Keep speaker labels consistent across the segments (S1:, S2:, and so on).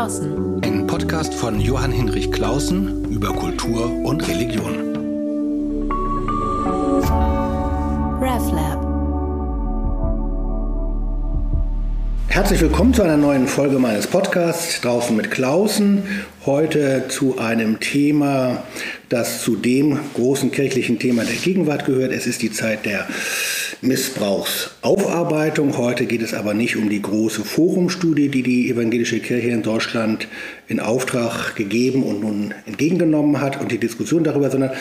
S1: Klausen.
S2: Ein Podcast von Johann Hinrich Klausen über Kultur und Religion.
S1: RevLab.
S3: Herzlich willkommen zu einer neuen Folge meines Podcasts draußen mit Klausen. Heute zu einem Thema, das zu dem großen kirchlichen Thema der Gegenwart gehört. Es ist die Zeit der Missbrauchsaufarbeitung. Heute geht es aber nicht um die große Forumstudie, die die evangelische Kirche in Deutschland in Auftrag gegeben und nun entgegengenommen hat und die Diskussion darüber, sondern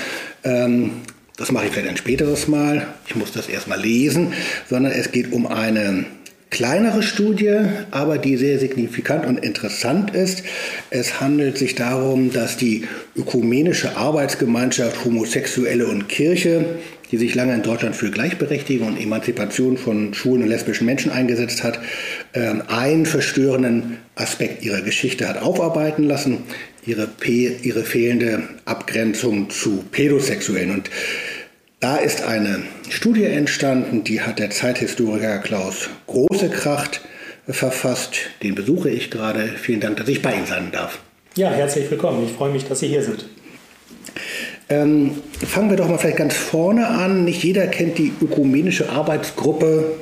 S3: ähm, das mache ich vielleicht ein späteres Mal. Ich muss das erstmal lesen, sondern es geht um eine kleinere Studie, aber die sehr signifikant und interessant ist. Es handelt sich darum, dass die ökumenische Arbeitsgemeinschaft Homosexuelle und Kirche, die sich lange in Deutschland für Gleichberechtigung und Emanzipation von schwulen und lesbischen Menschen eingesetzt hat, ähm, einen verstörenden Aspekt ihrer Geschichte hat aufarbeiten lassen, ihre, ihre fehlende Abgrenzung zu Pädosexuellen. Und da ist eine Studie entstanden, die hat der Zeithistoriker Klaus Großekracht verfasst. Den besuche ich gerade. Vielen Dank, dass ich bei Ihnen sein darf.
S4: Ja, herzlich willkommen. Ich freue mich, dass Sie hier sind.
S3: Ähm, fangen wir doch mal vielleicht ganz vorne an. Nicht jeder kennt die ökumenische Arbeitsgruppe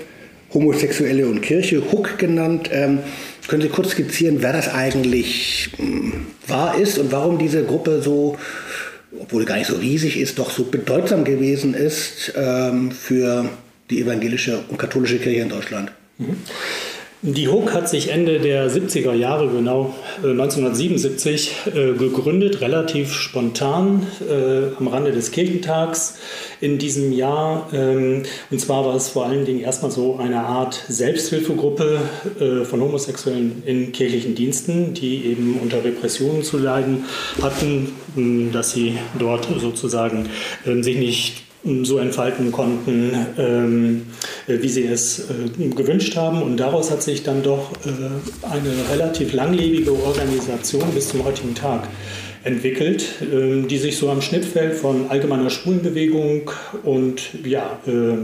S3: Homosexuelle und Kirche, HUK genannt. Ähm, können Sie kurz skizzieren, wer das eigentlich hm, war ist und warum diese Gruppe so obwohl gar nicht so riesig ist, doch so bedeutsam gewesen ist ähm, für die evangelische und katholische Kirche in Deutschland.
S4: Mhm. Die HUK hat sich Ende der 70er Jahre, genau 1977, äh, äh, gegründet, relativ spontan äh, am Rande des Kirchentags in diesem Jahr. Ähm, und zwar war es vor allen Dingen erstmal so eine Art Selbsthilfegruppe von Homosexuellen in kirchlichen Diensten, die eben unter Repressionen zu leiden hatten, dass sie dort sozusagen ähm, sich nicht so entfalten konnten, ähm, wie sie es äh, gewünscht haben. Und daraus hat sich dann doch äh, eine relativ langlebige Organisation bis zum heutigen Tag entwickelt, ähm, die sich so am Schnittfeld von allgemeiner Schwulenbewegung und ja, äh,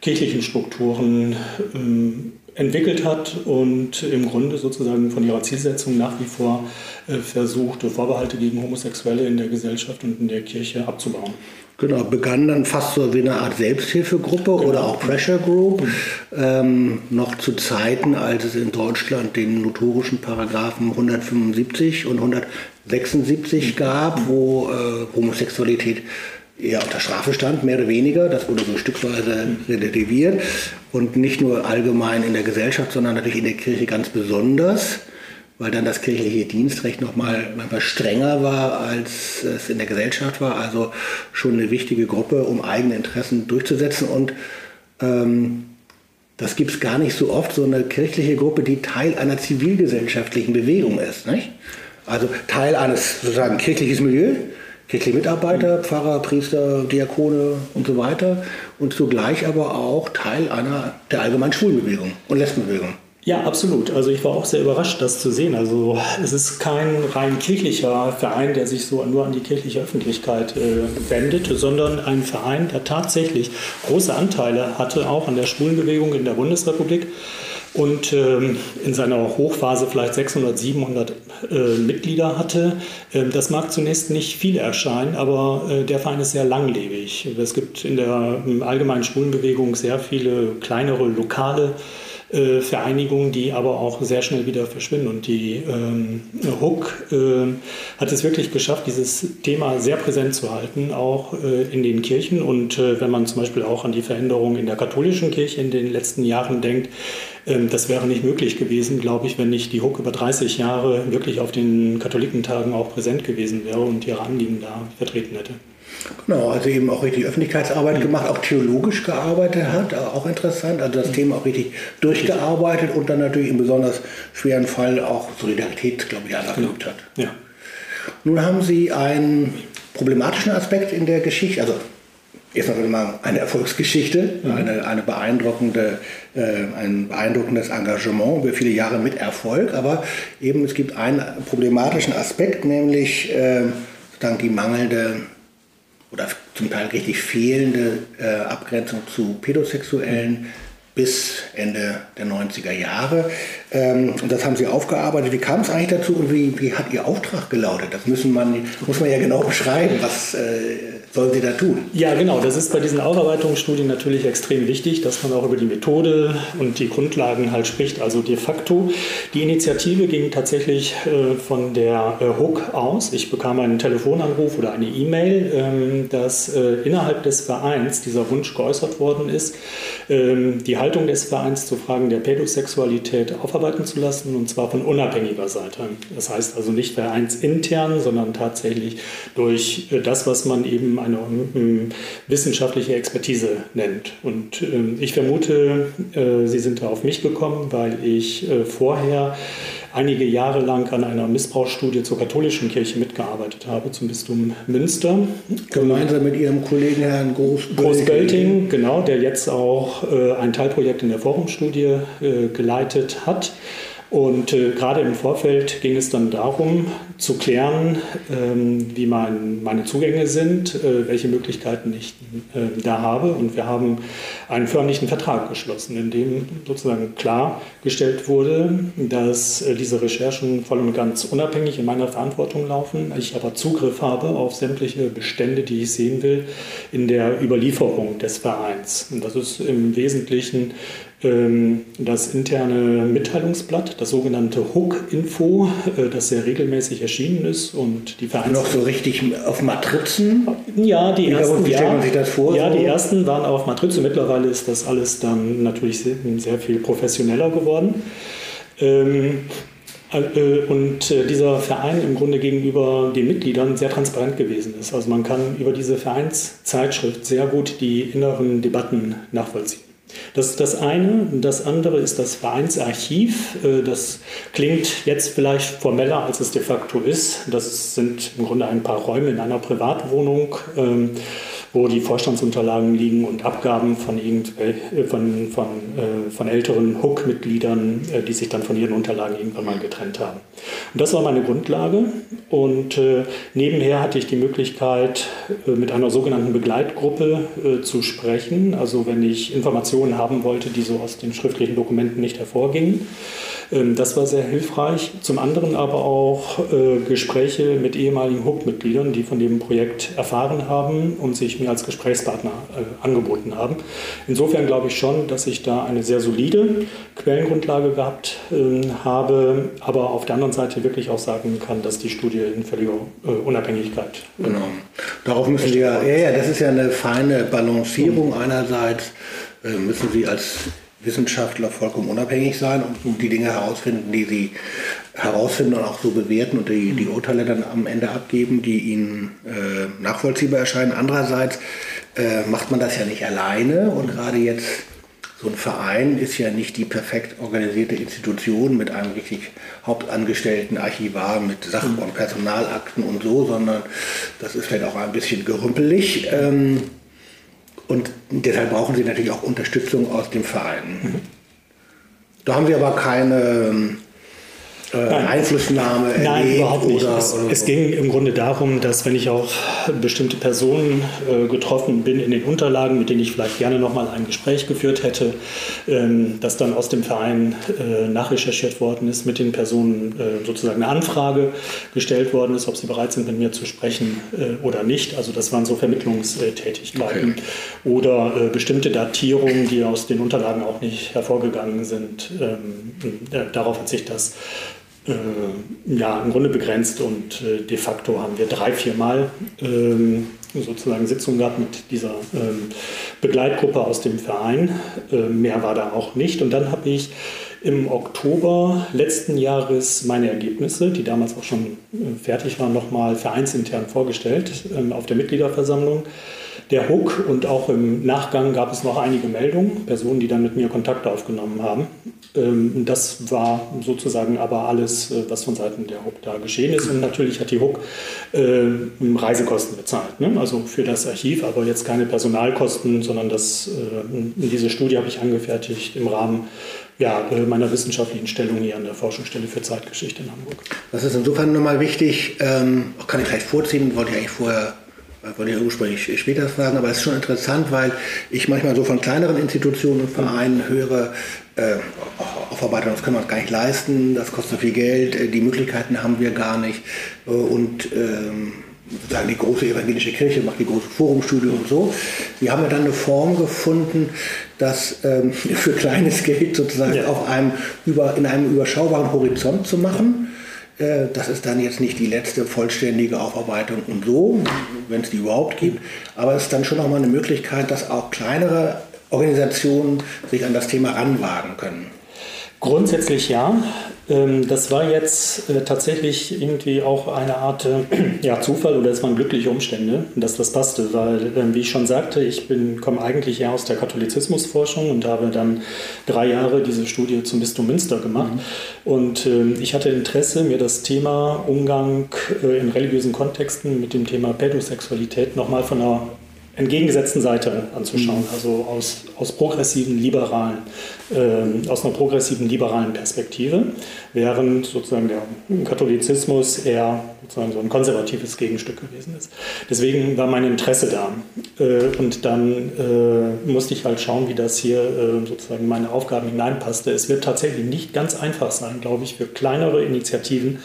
S4: kirchlichen Strukturen ähm, entwickelt hat und im Grunde sozusagen von ihrer Zielsetzung nach wie vor äh, versucht, Vorbehalte gegen Homosexuelle in der Gesellschaft und in der Kirche abzubauen.
S3: Genau, begann dann fast so wie eine Art Selbsthilfegruppe genau. oder auch Pressure Group, mhm. ähm, noch zu Zeiten, als es in Deutschland den notorischen Paragraphen 175 und 176 mhm. gab, wo äh, Homosexualität eher unter Strafe stand, mehr oder weniger. Das wurde so stückweise mhm. relativiert und nicht nur allgemein in der Gesellschaft, sondern natürlich in der Kirche ganz besonders weil dann das kirchliche Dienstrecht nochmal manchmal strenger war, als es in der Gesellschaft war. Also schon eine wichtige Gruppe, um eigene Interessen durchzusetzen. Und ähm, das gibt es gar nicht so oft, so eine kirchliche Gruppe, die Teil einer zivilgesellschaftlichen Bewegung ist. Nicht? Also Teil eines sozusagen kirchliches Milieu, kirchliche Mitarbeiter, Pfarrer, Priester, Diakone und so weiter. Und zugleich aber auch Teil einer der allgemeinen Schwulenbewegung und Lesbenbewegung.
S4: Ja, absolut. Also ich war auch sehr überrascht, das zu sehen. Also es ist kein rein kirchlicher Verein, der sich so nur an die kirchliche Öffentlichkeit äh, wendet, sondern ein Verein, der tatsächlich große Anteile hatte, auch an der Schwulenbewegung in der Bundesrepublik und ähm, in seiner Hochphase vielleicht 600, 700 äh, Mitglieder hatte. Ähm, das mag zunächst nicht viel erscheinen, aber äh, der Verein ist sehr langlebig. Es gibt in der ähm, allgemeinen Schwulenbewegung sehr viele kleinere lokale äh, Vereinigungen, die aber auch sehr schnell wieder verschwinden. Und die ähm, Hook äh, hat es wirklich geschafft, dieses Thema sehr präsent zu halten, auch äh, in den Kirchen. Und äh, wenn man zum Beispiel auch an die Veränderungen in der katholischen Kirche in den letzten Jahren denkt, ähm, das wäre nicht möglich gewesen, glaube ich, wenn nicht die Hook über 30 Jahre wirklich auf den Katholikentagen auch präsent gewesen wäre und ihre Anliegen da vertreten hätte.
S3: Genau, also eben auch richtig Öffentlichkeitsarbeit mhm. gemacht, auch theologisch gearbeitet hat, auch interessant, also das mhm. Thema auch richtig durchgearbeitet und dann natürlich im besonders schweren Fall auch Solidarität, glaube ich, anerkannt hat. Ja. Nun haben Sie einen problematischen Aspekt in der Geschichte, also erstmal mal eine Erfolgsgeschichte, mhm. eine, eine beeindruckende, äh, ein beeindruckendes Engagement über viele Jahre mit Erfolg, aber eben es gibt einen problematischen Aspekt, nämlich äh, sozusagen die mangelnde oder zum Teil richtig fehlende äh, Abgrenzung zu pädosexuellen bis Ende der 90er Jahre. Ähm, und das haben Sie aufgearbeitet. Wie kam es eigentlich dazu und wie, wie hat Ihr Auftrag gelautet? Das müssen man, muss man ja genau beschreiben. Was äh, sollen Sie da tun?
S4: Ja, genau. Das ist bei diesen Ausarbeitungsstudien natürlich extrem wichtig, dass man auch über die Methode und die Grundlagen halt spricht. Also de facto. Die Initiative ging tatsächlich äh, von der äh, HOOK aus. Ich bekam einen Telefonanruf oder eine E-Mail, ähm, dass äh, innerhalb des Vereins dieser Wunsch geäußert worden ist, ähm, die Haltung des Vereins zu Fragen der Pädosexualität aufarbeiten zu lassen und zwar von unabhängiger Seite. Das heißt also nicht vereinsintern, sondern tatsächlich durch äh, das, was man eben eine ähm, wissenschaftliche Expertise nennt. Und ähm, ich vermute, äh, Sie sind da auf mich gekommen, weil ich äh, vorher einige Jahre lang an einer Missbrauchsstudie zur katholischen Kirche mitgearbeitet habe, zum Bistum Münster.
S3: Gemeinsam mit Ihrem Kollegen Herrn Großbölting.
S4: Großbölting, genau, der jetzt auch äh, ein Teilprojekt in der Forumstudie äh, geleitet hat. Und äh, gerade im Vorfeld ging es dann darum, zu klären, ähm, wie mein, meine Zugänge sind, äh, welche Möglichkeiten ich äh, da habe. Und wir haben einen förmlichen Vertrag geschlossen, in dem sozusagen klargestellt wurde, dass äh, diese Recherchen voll und ganz unabhängig in meiner Verantwortung laufen. Ich aber Zugriff habe auf sämtliche Bestände, die ich sehen will, in der Überlieferung des Vereins. Und das ist im Wesentlichen das interne Mitteilungsblatt, das sogenannte Hook-Info, äh, das sehr regelmäßig erschienen ist und die
S3: Vereins Noch so richtig auf Matrizen?
S4: Ja, die ersten,
S3: wie stellt man sich das vor?
S4: Ja, die ersten waren auf Matrize. Mittlerweile ist das alles dann natürlich sehr, sehr viel professioneller geworden. Ähm, äh, und äh, dieser Verein im Grunde gegenüber den Mitgliedern sehr transparent gewesen ist. Also man kann über diese Vereinszeitschrift sehr gut die inneren Debatten nachvollziehen. Das ist das eine. Das andere ist das Vereinsarchiv. Äh, das klingt jetzt vielleicht formeller, als es de facto ist. Das sind im Grunde ein paar Räume in einer Privatwohnung. Wo die Vorstandsunterlagen liegen und Abgaben von, äh, von, von, äh, von älteren HUK-Mitgliedern, äh, die sich dann von ihren Unterlagen irgendwann mal getrennt haben. Und das war meine Grundlage. Und äh, nebenher hatte ich die Möglichkeit, äh, mit einer sogenannten Begleitgruppe äh, zu sprechen. Also wenn ich Informationen haben wollte, die so aus den schriftlichen Dokumenten nicht hervorgingen. Ähm, das war sehr hilfreich. Zum anderen aber auch äh, Gespräche mit ehemaligen HUB-Mitgliedern, die von dem Projekt erfahren haben und sich mir als Gesprächspartner äh, angeboten haben. Insofern glaube ich schon, dass ich da eine sehr solide Quellengrundlage gehabt ähm, habe, aber auf der anderen Seite wirklich auch sagen kann, dass die Studie in völliger äh, Unabhängigkeit.
S3: Genau. Darauf müssen Sie ja, ja, ja, das ist ja eine feine Balancierung. Einerseits müssen Sie als Wissenschaftler vollkommen unabhängig sein und die Dinge herausfinden, die sie herausfinden und auch so bewerten und die, die Urteile dann am Ende abgeben, die ihnen äh, nachvollziehbar erscheinen. Andererseits äh, macht man das ja nicht alleine und gerade jetzt so ein Verein ist ja nicht die perfekt organisierte Institution mit einem richtig hauptangestellten Archivar mit Sach- und Personalakten und so, sondern das ist vielleicht auch ein bisschen gerümpelig. Ähm, und deshalb brauchen sie natürlich auch Unterstützung aus dem Verein. Mhm. Da haben wir aber keine äh, Einflussnahme
S4: Nein, überhaupt nicht. Oder, es, oder es, ging im Grunde darum, dass wenn ich auf bestimmte Personen äh, getroffen bin in den Unterlagen, mit denen ich vielleicht gerne nochmal ein Gespräch geführt hätte, ähm, dass dann aus dem Verein äh, nachrecherchiert worden ist, mit den Personen äh, sozusagen eine Anfrage gestellt worden ist, ob sie bereit sind, mit mir zu sprechen äh, oder nicht. Also das waren so Vermittlungstätigkeiten okay. oder äh, bestimmte Datierungen, die aus den Unterlagen auch nicht hervorgegangen sind. Ähm, darauf hat sich das ja, im Grunde begrenzt und äh, de facto haben wir drei, vier Mal ähm, sozusagen Sitzungen gehabt mit dieser ähm, Begleitgruppe aus dem Verein. Äh, mehr war da auch nicht. Und dann habe ich im Oktober letzten Jahres meine Ergebnisse, die damals auch schon äh, fertig waren, nochmal vereinsintern vorgestellt ähm, auf der Mitgliederversammlung der Hook und auch im Nachgang gab es noch einige Meldungen, Personen, die dann mit mir Kontakt aufgenommen haben. Ähm, das war sozusagen aber alles, äh, was von Seiten der Hook da geschehen ist. Und natürlich hat die Hook äh, Reisekosten bezahlt, ne? also für das Archiv, aber jetzt keine Personalkosten, sondern das, äh, diese Studie habe ich angefertigt im Rahmen ja, meiner wissenschaftlichen Stellung hier an der Forschungsstelle für Zeitgeschichte in Hamburg.
S3: Das ist insofern nochmal wichtig, ähm, kann ich vielleicht vorziehen, wollte ich eigentlich vorher wollte ich ursprünglich später fragen, aber es ist schon interessant, weil ich manchmal so von kleineren Institutionen und Vereinen höre, äh, Aufarbeitung, das können wir uns gar nicht leisten, das kostet viel Geld, äh, die Möglichkeiten haben wir gar nicht. Äh, und ähm, sozusagen die große evangelische Kirche macht die große Forumstudie und so. Wir haben ja dann eine Form gefunden, das ähm, für kleines Geld sozusagen ja. auf einem über, in einem überschaubaren Horizont zu machen. Äh, das ist dann jetzt nicht die letzte vollständige Aufarbeitung und so, wenn es die überhaupt gibt, aber es ist dann schon nochmal eine Möglichkeit, dass auch kleinere Organisationen sich an das Thema ranwagen können.
S4: Grundsätzlich ja. Ähm, das war jetzt äh, tatsächlich irgendwie auch eine Art äh, ja, Zufall oder es waren glückliche Umstände, dass das passte, weil, ähm, wie ich schon sagte, ich komme eigentlich eher aus der Katholizismusforschung und habe dann drei Jahre diese Studie zum Bistum Münster gemacht. Mhm. Und ähm, ich hatte Interesse, mir das Thema Umgang äh, in religiösen Kontexten mit dem Thema Pädosexualität nochmal von einer entgegengesetzten Seite anzuschauen, mhm. also aus, aus progressiven liberalen, äh, aus einer progressiven liberalen Perspektive, während sozusagen der Katholizismus eher sozusagen so ein konservatives Gegenstück gewesen ist. Deswegen war mein Interesse da äh, und dann äh, musste ich halt schauen, wie das hier äh, sozusagen in meine Aufgaben hineinpasste. Es wird tatsächlich nicht ganz einfach sein, glaube ich, für kleinere Initiativen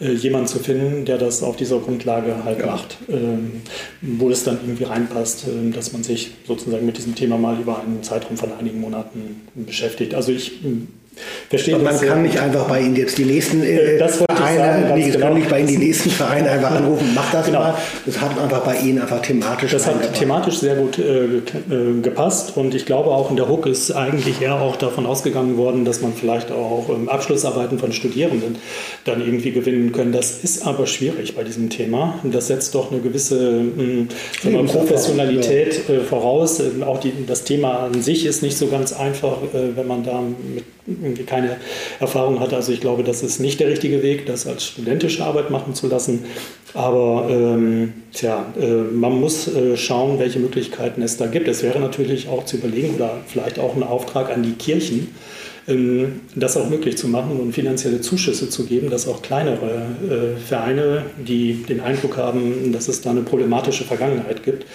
S4: äh, jemanden zu finden, der das auf dieser Grundlage halt ja. macht, ähm, wo es dann irgendwie reinpasst, äh, dass man sich sozusagen mit diesem Thema mal über einen Zeitraum von einigen Monaten beschäftigt. Also ich
S3: Verstehe man kann nicht einfach bei Ihnen jetzt die nächsten äh, äh Vereine, sagen, nee, genau. nicht bei Ihnen die nächsten Vereine einfach anrufen, mach das genau. mal. Das hat einfach bei Ihnen einfach thematisch.
S4: Das hat thematisch sehr gut äh, äh, gepasst und ich glaube auch in der Hook ist eigentlich eher auch davon ausgegangen worden, dass man vielleicht auch ähm, Abschlussarbeiten von Studierenden dann irgendwie gewinnen können. Das ist aber schwierig bei diesem Thema. Das setzt doch eine gewisse hm, Professionalität ja. äh, voraus. Auch die, das Thema an sich ist nicht so ganz einfach, äh, wenn man da mit irgendwie keine Erfahrung hat. Also ich glaube, das ist nicht der richtige Weg, das als studentische Arbeit machen zu lassen. Aber ähm, tja, äh, man muss äh, schauen, welche Möglichkeiten es da gibt. Es wäre natürlich auch zu überlegen oder vielleicht auch ein Auftrag an die Kirchen, ähm, das auch möglich zu machen und finanzielle Zuschüsse zu geben, dass auch kleinere äh, Vereine, die den Eindruck haben, dass es da eine problematische Vergangenheit gibt,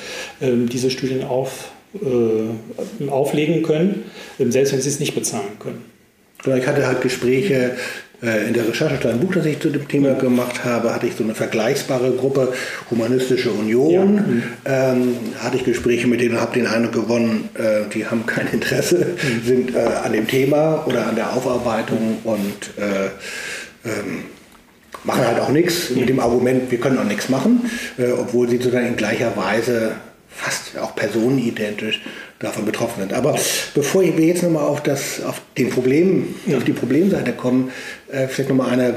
S4: ähm, diese Studien auf, äh, auflegen können, ähm, selbst wenn sie es nicht bezahlen können.
S3: Ich hatte halt Gespräche äh, in der Recherche zu einem Buch, das ich zu dem Thema gemacht habe, hatte ich so eine vergleichbare Gruppe, Humanistische Union. Ja. Mhm. Ähm, hatte ich Gespräche mit denen und habe den Eindruck gewonnen, äh, die haben kein Interesse, mhm. sind äh, an dem Thema oder an der Aufarbeitung und äh, ähm, machen halt auch nichts mit dem Argument, wir können auch nichts machen, äh, obwohl sie sozusagen in gleicher Weise fast auch personenidentisch davon betroffen sind. Aber bevor wir jetzt nochmal auf, das, auf, den Problem, auf die Problemseite kommen, äh, vielleicht nochmal eine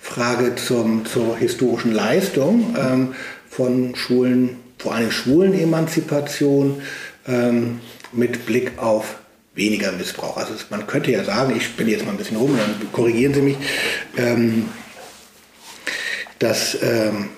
S3: Frage zum, zur historischen Leistung ähm, von Schulen, vor allem Schwulen-Emanzipation ähm, mit Blick auf weniger Missbrauch. Also man könnte ja sagen, ich bin jetzt mal ein bisschen rum, dann korrigieren Sie mich, ähm, dass ähm,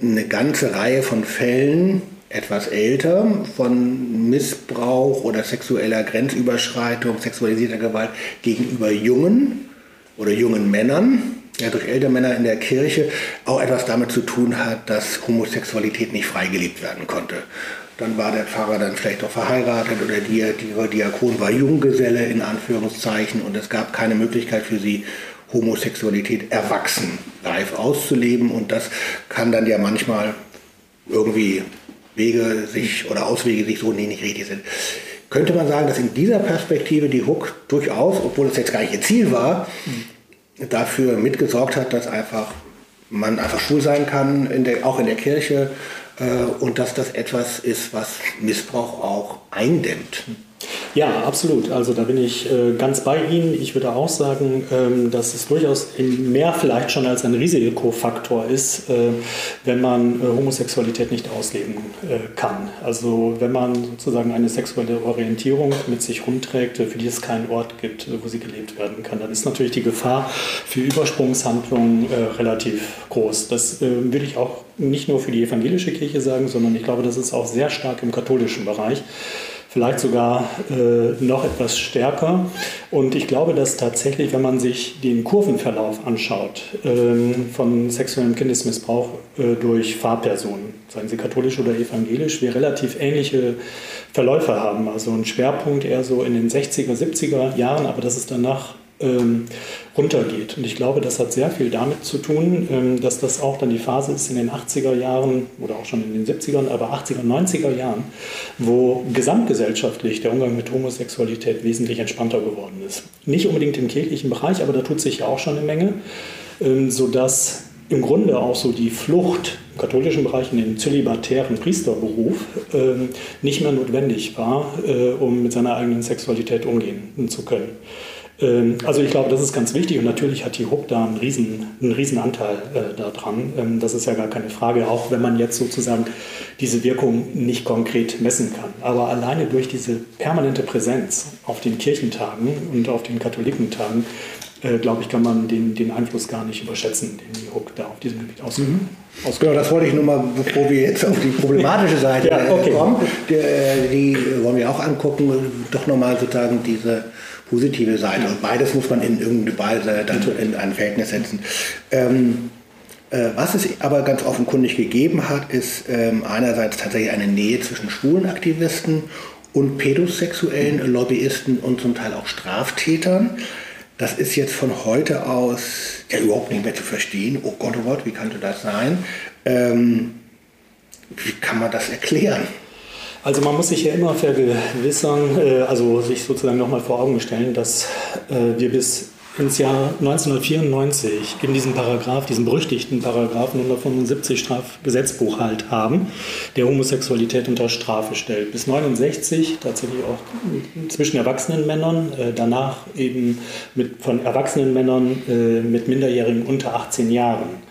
S3: eine ganze Reihe von Fällen etwas älter von Missbrauch oder sexueller Grenzüberschreitung, sexualisierter Gewalt gegenüber Jungen oder jungen Männern, ja, durch ältere Männer in der Kirche, auch etwas damit zu tun hat, dass Homosexualität nicht freigelebt werden konnte. Dann war der Pfarrer dann vielleicht auch verheiratet oder die, die Diakon war Junggeselle in Anführungszeichen und es gab keine Möglichkeit für sie, Homosexualität erwachsen live auszuleben und das kann dann ja manchmal irgendwie Wege sich oder Auswege sich so nie nicht richtig sind. Könnte man sagen, dass in dieser Perspektive die Hook durchaus, obwohl es jetzt gar nicht ihr Ziel war, dafür mitgesorgt hat, dass einfach man einfach schwul sein kann, in der, auch in der Kirche, äh, und dass das etwas ist, was Missbrauch auch eindämmt.
S4: Ja, absolut. Also da bin ich äh, ganz bei Ihnen. Ich würde auch sagen, ähm, dass es durchaus mehr vielleicht schon als ein Risikofaktor ist, äh, wenn man äh, Homosexualität nicht ausleben äh, kann. Also wenn man sozusagen eine sexuelle Orientierung mit sich rumträgt, für die es keinen Ort gibt, wo sie gelebt werden kann, dann ist natürlich die Gefahr für Übersprungshandlungen äh, relativ groß. Das äh, würde ich auch nicht nur für die evangelische Kirche sagen, sondern ich glaube, das ist auch sehr stark im katholischen Bereich vielleicht sogar äh, noch etwas stärker. Und ich glaube, dass tatsächlich, wenn man sich den Kurvenverlauf anschaut ähm, von sexuellem Kindesmissbrauch äh, durch Fahrpersonen, seien sie katholisch oder evangelisch, wir relativ ähnliche Verläufe haben. Also ein Schwerpunkt eher so in den 60er, 70er Jahren, aber dass es danach ähm, runtergeht. Und ich glaube, das hat sehr viel damit zu tun, ähm, dass das auch dann die Phase ist in den 80er Jahren oder auch schon in den 70ern, aber 80er, 90er Jahren, wo gesamtgesellschaftlich der Umgang mit Homosexualität wesentlich entspannter geworden ist. Nicht unbedingt im kirchlichen Bereich, aber da tut sich ja auch schon eine Menge, ähm, sodass im Grunde auch so die Flucht im katholischen Bereich in den zölibatären Priesterberuf ähm, nicht mehr notwendig war, äh, um mit seiner eigenen Sexualität umgehen zu können. Ähm, also ich glaube, das ist ganz wichtig und natürlich hat die HUB da einen riesen, einen riesen Anteil äh, daran. Ähm, das ist ja gar keine Frage, auch wenn man jetzt sozusagen diese Wirkung nicht konkret messen kann. Aber alleine durch diese permanente Präsenz auf den Kirchentagen und auf den Katholikentagen, äh, glaube ich, kann man den, den Einfluss gar nicht überschätzen, den die HUB da auf diesem Gebiet ausübt. Mhm.
S3: Genau, das wollte ich nur mal, bevor wir jetzt auf die problematische Seite ja, okay. kommen, die, äh, die, wollen wir auch angucken, doch nochmal sozusagen diese positive Seite. Und beides muss man in irgendeine dann in ein Verhältnis setzen. Ähm, äh, was es aber ganz offenkundig gegeben hat, ist ähm, einerseits tatsächlich eine Nähe zwischen schwulen Aktivisten und pädosexuellen Lobbyisten und zum Teil auch Straftätern. Das ist jetzt von heute aus ja überhaupt nicht mehr zu verstehen. Oh Gott, oh Gott, wie könnte das sein? Ähm, wie kann man das erklären?
S4: Also man muss sich ja immer vergewissern, äh, also sich sozusagen nochmal vor Augen stellen, dass äh, wir bis ins Jahr 1994 in diesem Paragraph, diesem berüchtigten Paragraphen 175 Strafgesetzbuch halt haben, der Homosexualität unter Strafe stellt. Bis 69 tatsächlich auch zwischen erwachsenen Männern, äh, danach eben mit, von erwachsenen Männern mit Minderjährigen unter 18 Jahren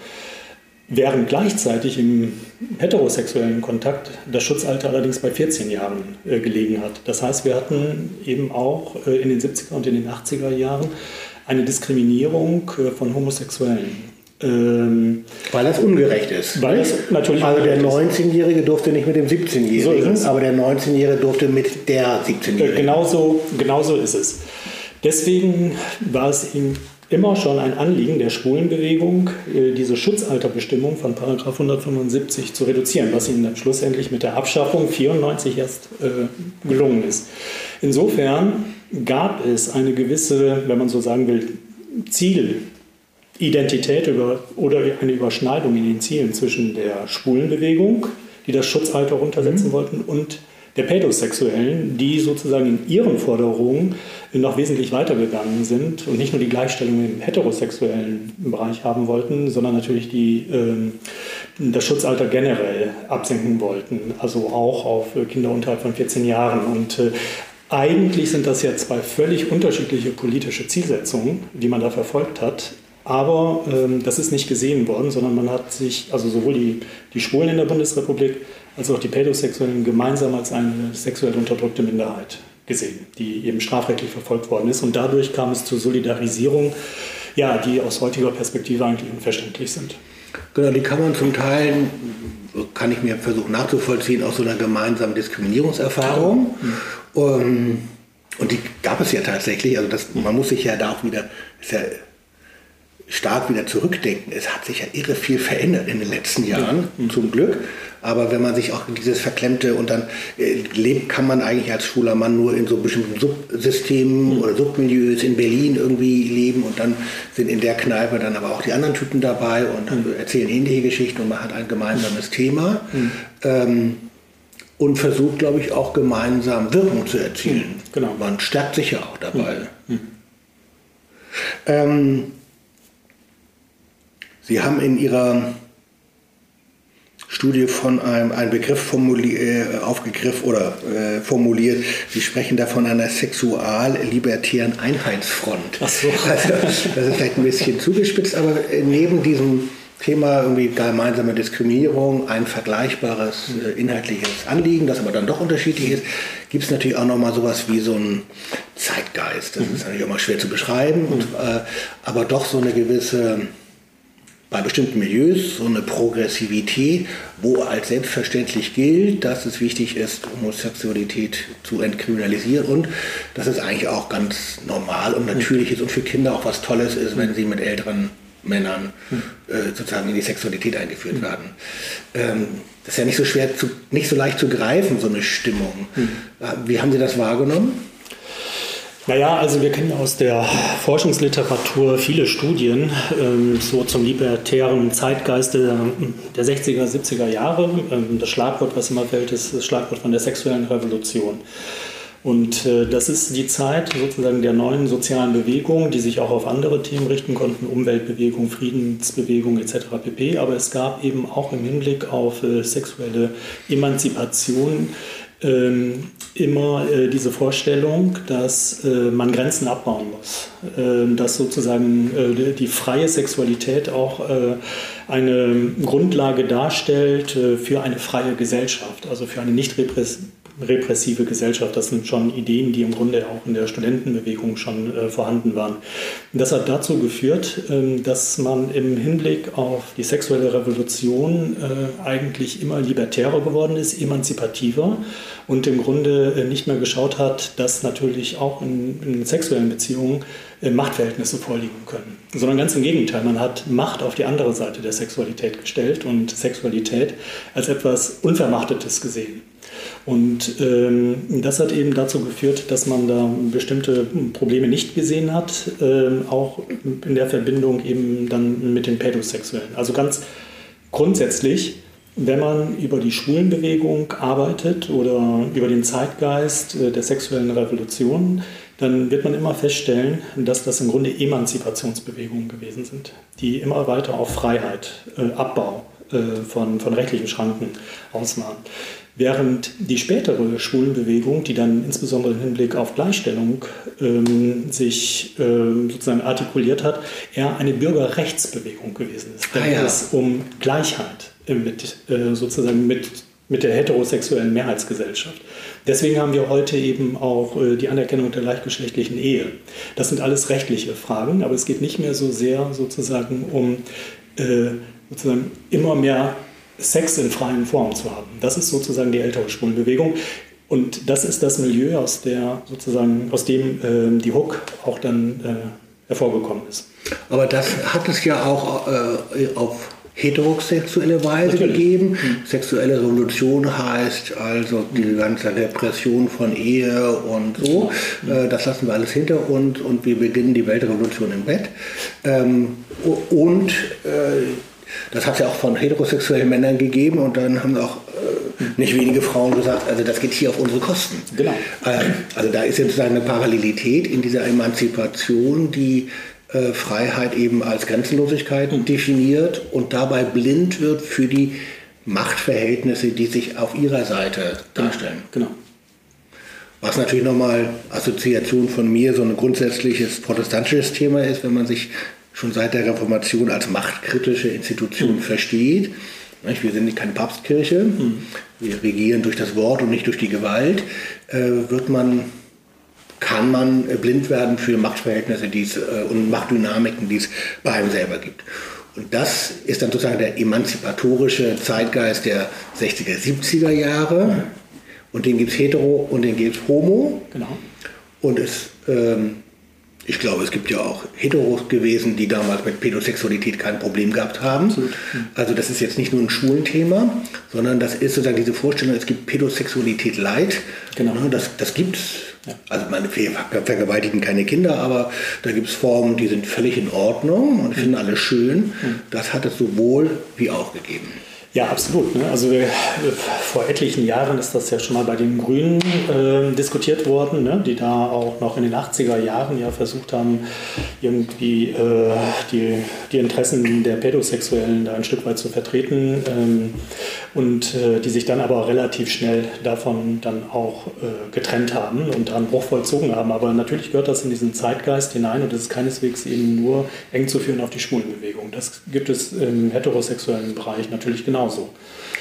S4: während gleichzeitig im heterosexuellen Kontakt das Schutzalter allerdings bei 14 Jahren äh, gelegen hat. Das heißt, wir hatten eben auch äh, in den 70er und in den 80er Jahren eine Diskriminierung äh, von Homosexuellen.
S3: Ähm, weil das ungerecht ist.
S4: Weil es natürlich
S3: Also der 19-Jährige durfte nicht mit dem 17-Jährigen, so aber der 19-Jährige durfte mit der 17-Jährigen.
S4: Äh, genauso, genauso ist es. Deswegen war es ihm immer schon ein Anliegen der Schwulenbewegung, äh, diese Schutzalterbestimmung von 175 zu reduzieren, was ihnen dann schlussendlich mit der Abschaffung 94 erst äh, gelungen ist. Insofern gab es eine gewisse, wenn man so sagen will, Zielidentität über, oder eine Überschneidung in den Zielen zwischen der Schwulenbewegung, die das Schutzalter runtersetzen mhm. wollten, und der Pädosexuellen, die sozusagen in ihren Forderungen noch wesentlich weitergegangen sind und nicht nur die Gleichstellung im heterosexuellen Bereich haben wollten, sondern natürlich die, äh, das Schutzalter generell absenken wollten, also auch auf Kinder unterhalb von 14 Jahren. Und äh, eigentlich sind das ja zwei völlig unterschiedliche politische Zielsetzungen, die man da verfolgt hat. Aber ähm, das ist nicht gesehen worden, sondern man hat sich, also sowohl die, die Schwulen in der Bundesrepublik als auch die Pädosexuellen gemeinsam als eine sexuell unterdrückte Minderheit gesehen, die eben strafrechtlich verfolgt worden ist. Und dadurch kam es zur Solidarisierung, ja, die aus heutiger Perspektive eigentlich unverständlich sind.
S3: Genau, die kann man zum Teil, kann ich mir versuchen nachzuvollziehen, aus so einer gemeinsamen Diskriminierungserfahrung. Mhm. Und, und die gab es ja tatsächlich. Also das, man muss sich ja da auch wieder, ja stark wieder zurückdenken. Es hat sich ja irre viel verändert in den letzten Jahren, mhm. zum Glück. Aber wenn man sich auch dieses Verklemmte und dann äh, lebt, kann man eigentlich als schwuler Mann nur in so bestimmten Subsystemen mhm. oder Submilieus in Berlin irgendwie leben und dann sind in der Kneipe dann aber auch die anderen Typen dabei und mhm. erzählen ähnliche Geschichten und man hat ein gemeinsames Thema. Mhm. Ähm, und versucht, glaube ich, auch gemeinsam Wirkung zu erzielen. Mhm. Genau. Man stärkt sich ja auch dabei. Mhm. Ähm, Sie haben in Ihrer Studie von einem, einem Begriff äh, aufgegriffen oder äh, formuliert. Sie sprechen da von einer sexual-libertären Einheitsfront. Ach so. Also, das ist vielleicht ein bisschen zugespitzt, aber neben diesem Thema irgendwie gemeinsame Diskriminierung, ein vergleichbares äh, inhaltliches Anliegen, das aber dann doch unterschiedlich ist, gibt es natürlich auch nochmal sowas wie so ein Zeitgeist. Das mhm. ist natürlich auch mal schwer zu beschreiben, mhm. und, äh, aber doch so eine gewisse bei bestimmten Milieus so eine Progressivität, wo als selbstverständlich gilt, dass es wichtig ist, Homosexualität zu entkriminalisieren und dass es eigentlich auch ganz normal und natürlich ist und für Kinder auch was Tolles ist, wenn sie mit älteren Männern äh, sozusagen in die Sexualität eingeführt werden. Ähm, das ist ja nicht so schwer, zu, nicht so leicht zu greifen, so eine Stimmung. Äh, wie haben Sie das wahrgenommen?
S4: Naja, also wir kennen aus der Forschungsliteratur viele Studien ähm, so zum libertären Zeitgeist der, der 60er, 70er Jahre. Ähm, das Schlagwort, was immer fällt, ist das Schlagwort von der sexuellen Revolution. Und äh, das ist die Zeit sozusagen der neuen sozialen Bewegung, die sich auch auf andere Themen richten konnten, Umweltbewegung, Friedensbewegung etc. pp. Aber es gab eben auch im Hinblick auf äh, sexuelle Emanzipation ähm, immer äh, diese Vorstellung, dass äh, man Grenzen abbauen muss, äh, dass sozusagen äh, die freie Sexualität auch äh, eine Grundlage darstellt äh, für eine freie Gesellschaft, also für eine nicht repressive repressive Gesellschaft. Das sind schon Ideen, die im Grunde auch in der Studentenbewegung schon äh, vorhanden waren. Das hat dazu geführt, ähm, dass man im Hinblick auf die sexuelle Revolution äh, eigentlich immer libertärer geworden ist, emanzipativer und im Grunde äh, nicht mehr geschaut hat, dass natürlich auch in, in sexuellen Beziehungen äh, Machtverhältnisse vorliegen können, sondern ganz im Gegenteil. Man hat Macht auf die andere Seite der Sexualität gestellt und Sexualität als etwas Unvermachtetes gesehen. Und ähm, das hat eben dazu geführt, dass man da bestimmte Probleme nicht gesehen hat, äh, auch in der Verbindung eben dann mit den Pädosexuellen. Also ganz grundsätzlich, wenn man über die Schwulenbewegung arbeitet oder über den Zeitgeist äh, der sexuellen Revolution, dann wird man immer feststellen, dass das im Grunde Emanzipationsbewegungen gewesen sind, die immer weiter auf Freiheit, äh, Abbau äh, von, von rechtlichen Schranken aus waren. Während die spätere Schwulenbewegung, die dann insbesondere im Hinblick auf Gleichstellung ähm, sich ähm, sozusagen artikuliert hat, eher eine Bürgerrechtsbewegung gewesen ist. Da ah, ja. es um Gleichheit mit, äh, sozusagen mit, mit der heterosexuellen Mehrheitsgesellschaft. Deswegen haben wir heute eben auch äh, die Anerkennung der gleichgeschlechtlichen Ehe. Das sind alles rechtliche Fragen, aber es geht nicht mehr so sehr sozusagen um äh, sozusagen immer mehr Sex in freien Formen zu haben. Das ist sozusagen die ältere Schwulenbewegung. Und das ist das Milieu, aus, der, sozusagen, aus dem äh, die Hook auch dann äh, hervorgekommen ist.
S3: Aber das hat es ja auch äh, auf heterosexuelle Weise Natürlich. gegeben. Mhm. Sexuelle Revolution heißt also diese ganze Repression von Ehe und so. Mhm. das lassen wir alles hinter uns und wir beginnen die Weltrevolution im Bett. Ähm, und äh, das hat es ja auch von heterosexuellen Männern gegeben und dann haben auch äh, nicht wenige Frauen gesagt, also das geht hier auf unsere Kosten. Genau. Äh, also da ist jetzt sozusagen eine Parallelität in dieser Emanzipation, die äh, Freiheit eben als Grenzenlosigkeit mhm. definiert und dabei blind wird für die Machtverhältnisse, die sich auf ihrer Seite genau. darstellen. Genau. Was natürlich nochmal Assoziation von mir so ein grundsätzliches protestantisches Thema ist, wenn man sich schon seit der Reformation als machtkritische Institution mhm. versteht. Wir sind keine Papstkirche, mhm. wir regieren durch das Wort und nicht durch die Gewalt. Äh, wird man, kann man blind werden für Machtverhältnisse die's, äh, und Machtdynamiken, die es bei einem selber gibt. Und das ist dann sozusagen der emanzipatorische Zeitgeist der 60er, 70er Jahre. Mhm. Und den gibt es hetero und den gibt es homo. Genau. Und es ähm, ich glaube, es gibt ja auch Heteros gewesen, die damals mit Pädosexualität kein Problem gehabt haben. Absolut. Also das ist jetzt nicht nur ein Schwulenthema, sondern das ist sozusagen diese Vorstellung, es gibt Pädosexualität Leid. Genau. Ne, das, das gibt es. Ja. Also meine vergewaltigen keine Kinder, aber da gibt es Formen, die sind völlig in Ordnung und finden alle schön. Mhm. Das hat es sowohl wie auch gegeben.
S4: Ja, absolut. Ne? Also äh, vor etlichen Jahren ist das ja schon mal bei den Grünen äh, diskutiert worden, ne? die da auch noch in den 80er Jahren ja versucht haben, irgendwie äh, die, die Interessen der Pädosexuellen da ein Stück weit zu vertreten ähm, und äh, die sich dann aber relativ schnell davon dann auch äh, getrennt haben und einen Bruch vollzogen haben. Aber natürlich gehört das in diesen Zeitgeist hinein und das ist keineswegs eben nur eng zu führen auf die Schwulenbewegung. Das gibt es im heterosexuellen Bereich natürlich genau genauso.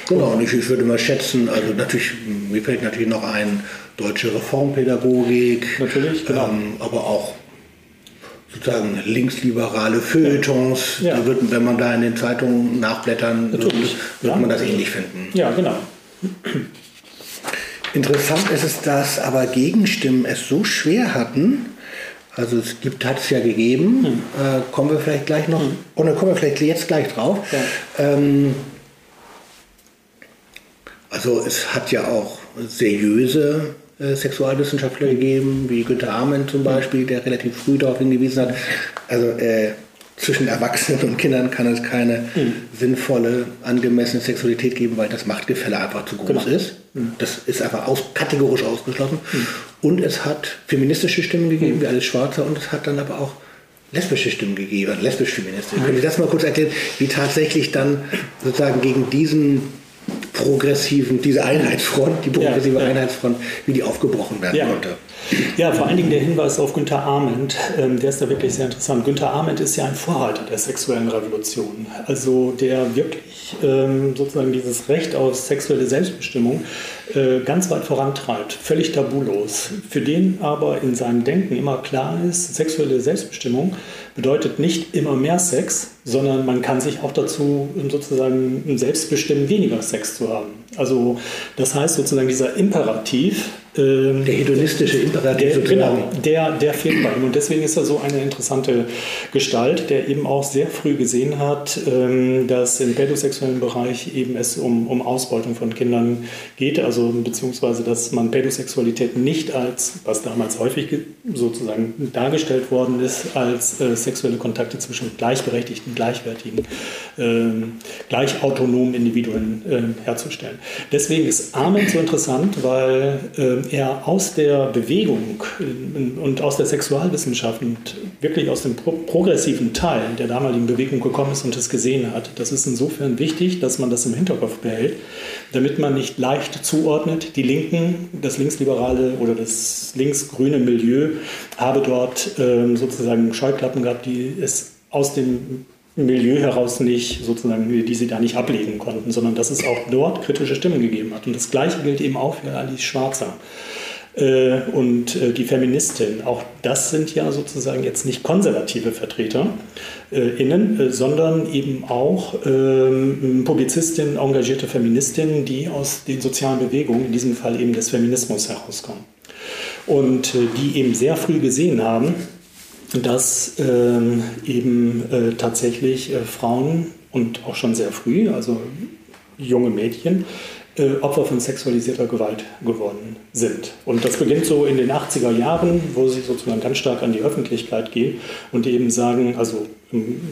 S3: Genau, und ich, ich würde mal schätzen, also natürlich, mir fällt natürlich noch ein, deutsche Reformpädagogik. Natürlich, genau. Ähm, aber auch sozusagen linksliberale Feuilletons. Ja. Da wird, wenn man da in den Zeitungen nachblättern, Natürlich. wird ja. man das ähnlich finden.
S4: Ja, genau.
S3: Interessant ist es, dass aber Gegenstimmen es so schwer hatten, also es gibt, hat es ja gegeben, hm. äh, kommen wir vielleicht gleich noch, hm. oder kommen wir vielleicht jetzt gleich drauf. Ja. Ähm, also es hat ja auch seriöse äh, Sexualwissenschaftler gegeben, wie Günter Amen zum Beispiel, der relativ früh darauf hingewiesen hat. Also äh, zwischen Erwachsenen und Kindern kann es keine mhm. sinnvolle, angemessene Sexualität geben, weil das Machtgefälle einfach zu groß genau. ist. Mhm. Das ist einfach aus, kategorisch ausgeschlossen. Mhm. Und es hat feministische Stimmen gegeben, wie alles Schwarze, und es hat dann aber auch lesbische Stimmen gegeben, lesbisch-feministisch. Mhm. Können Sie das mal kurz erklären, wie tatsächlich dann sozusagen gegen diesen progressiven, diese Einheitsfront, die progressive ja, ja. Einheitsfront, wie die aufgebrochen werden ja. konnte.
S4: Ja, vor allen Dingen der Hinweis auf Günter Arment, ähm, der ist da wirklich sehr interessant. Günter Arment ist ja ein Vorhalter der sexuellen Revolution, also der wirklich ähm, sozusagen dieses Recht auf sexuelle Selbstbestimmung äh, ganz weit vorantreibt, völlig tabulos. Für den aber in seinem Denken immer klar ist, sexuelle Selbstbestimmung bedeutet nicht immer mehr Sex, sondern man kann sich auch dazu sozusagen selbst bestimmen, weniger Sex zu haben. Also das heißt sozusagen dieser Imperativ,
S3: ähm, der hedonistische Imperativ.
S4: Der, genau, der, der fehlt bei ihm. Und deswegen ist er so eine interessante Gestalt, der eben auch sehr früh gesehen hat, ähm, dass im pädosexuellen Bereich eben es um, um Ausbeutung von Kindern geht, also beziehungsweise dass man Pädosexualität nicht als, was damals häufig sozusagen dargestellt worden ist, als äh, sexuelle Kontakte zwischen gleichberechtigten, gleichwertigen, äh, gleich autonomen Individuen äh, herzustellen. Deswegen ist Armen so interessant, weil äh, er aus der Bewegung und aus der Sexualwissenschaft und wirklich aus dem progressiven Teil der damaligen Bewegung gekommen ist und es gesehen hat. Das ist insofern wichtig, dass man das im Hinterkopf behält, damit man nicht leicht zuordnet, die Linken, das linksliberale oder das linksgrüne Milieu habe dort ähm, sozusagen Scheuklappen gehabt, die es aus dem Milieu heraus nicht, sozusagen, die sie da nicht ablegen konnten, sondern dass es auch dort kritische Stimmen gegeben hat. Und das Gleiche gilt eben auch für Alice Schwarzer äh, und äh, die Feministin. Auch das sind ja sozusagen jetzt nicht konservative Vertreter äh, innen, äh, sondern eben auch ähm, Publizistinnen, engagierte Feministinnen, die aus den sozialen Bewegungen, in diesem Fall eben des Feminismus herauskommen. Und die eben sehr früh gesehen haben, dass ähm, eben äh, tatsächlich äh, Frauen und auch schon sehr früh, also junge Mädchen, äh, Opfer von sexualisierter Gewalt geworden sind. Und das beginnt so in den 80er Jahren, wo sie sozusagen ganz stark an die Öffentlichkeit gehen und eben sagen, also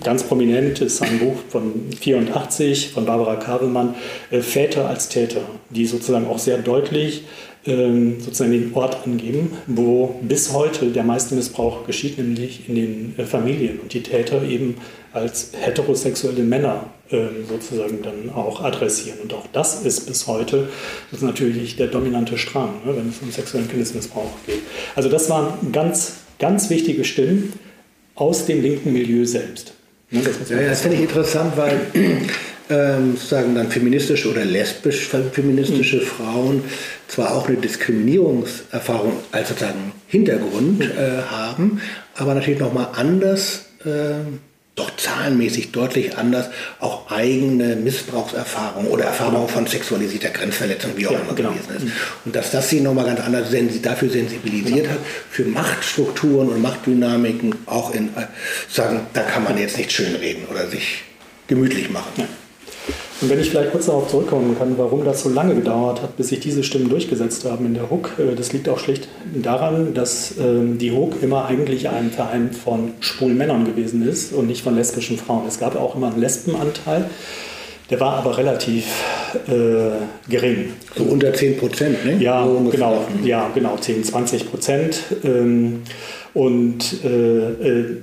S4: ganz prominent ist ein Buch von 84 von Barbara Kabelmann, äh, Väter als Täter, die sozusagen auch sehr deutlich ähm, sozusagen den Ort angeben, wo bis heute der meiste Missbrauch geschieht, nämlich in den äh, Familien und die Täter eben als heterosexuelle Männer sozusagen dann auch adressieren. Und auch das ist bis heute das ist natürlich der dominante Strang, ne, wenn es um sexuellen Kindesmissbrauch geht. Also das waren ganz, ganz wichtige Stimmen aus dem linken Milieu selbst.
S3: Ne, das ja, das finde ich interessant, weil ähm, sozusagen dann feministische oder lesbisch feministische mhm. Frauen zwar auch eine Diskriminierungserfahrung als sozusagen Hintergrund mhm. äh, haben, aber natürlich nochmal anders, äh, doch zahlenmäßig deutlich anders, auch eigene Missbrauchserfahrungen oder Erfahrungen von sexualisierter Grenzverletzung, wie auch ja, immer genau. gewesen ist. Mhm. Und dass das sie nochmal ganz anders dafür sensibilisiert genau. hat, für Machtstrukturen und Machtdynamiken auch in, äh, sagen, da kann man jetzt nicht schönreden oder sich gemütlich machen. Ja.
S4: Und wenn ich vielleicht kurz darauf zurückkommen kann, warum das so lange gedauert hat, bis sich diese Stimmen durchgesetzt haben in der Hook, äh, das liegt auch schlicht daran, dass ähm, die Hook immer eigentlich ein Verein von schwulen Männern gewesen ist und nicht von lesbischen Frauen. Es gab auch immer einen Lesbenanteil, der war aber relativ äh, gering.
S3: So unter 10 Prozent, ne?
S4: Ja, so genau, ja, genau, 10, 20 Prozent. Ähm, und äh, äh